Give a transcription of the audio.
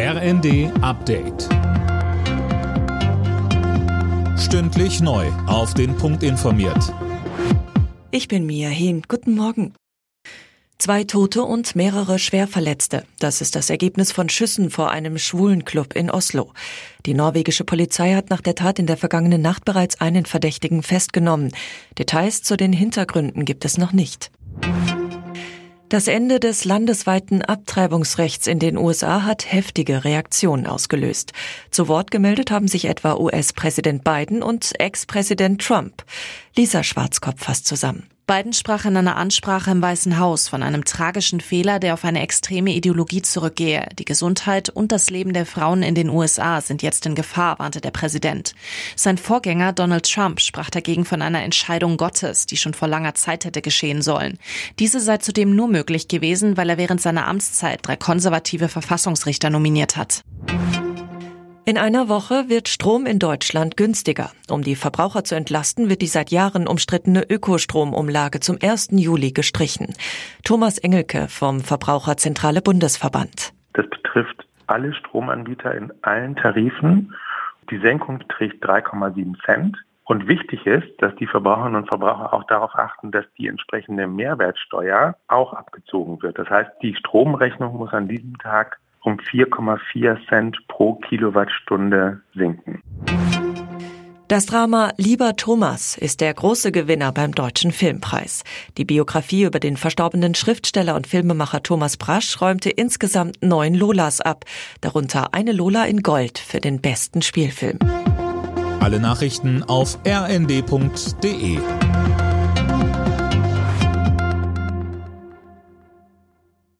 RND Update. Stündlich neu. Auf den Punkt informiert. Ich bin Mia Hehn. Guten Morgen. Zwei Tote und mehrere Schwerverletzte. Das ist das Ergebnis von Schüssen vor einem Schwulenclub in Oslo. Die norwegische Polizei hat nach der Tat in der vergangenen Nacht bereits einen Verdächtigen festgenommen. Details zu den Hintergründen gibt es noch nicht. Das Ende des landesweiten Abtreibungsrechts in den USA hat heftige Reaktionen ausgelöst. Zu Wort gemeldet haben sich etwa US-Präsident Biden und Ex-Präsident Trump. Lisa Schwarzkopf fasst zusammen. Biden sprach in einer Ansprache im Weißen Haus von einem tragischen Fehler, der auf eine extreme Ideologie zurückgehe. Die Gesundheit und das Leben der Frauen in den USA sind jetzt in Gefahr, warnte der Präsident. Sein Vorgänger Donald Trump sprach dagegen von einer Entscheidung Gottes, die schon vor langer Zeit hätte geschehen sollen. Diese sei zudem nur möglich gewesen, weil er während seiner Amtszeit drei konservative Verfassungsrichter nominiert hat. In einer Woche wird Strom in Deutschland günstiger. Um die Verbraucher zu entlasten, wird die seit Jahren umstrittene Ökostromumlage zum 1. Juli gestrichen. Thomas Engelke vom Verbraucherzentrale Bundesverband. Das betrifft alle Stromanbieter in allen Tarifen. Die Senkung beträgt 3,7 Cent. Und wichtig ist, dass die Verbraucherinnen und Verbraucher auch darauf achten, dass die entsprechende Mehrwertsteuer auch abgezogen wird. Das heißt, die Stromrechnung muss an diesem Tag um 4,4 Cent pro Kilowattstunde sinken. Das Drama Lieber Thomas ist der große Gewinner beim Deutschen Filmpreis. Die Biografie über den verstorbenen Schriftsteller und Filmemacher Thomas Brasch räumte insgesamt neun Lolas ab, darunter eine Lola in Gold für den besten Spielfilm. Alle Nachrichten auf rnd.de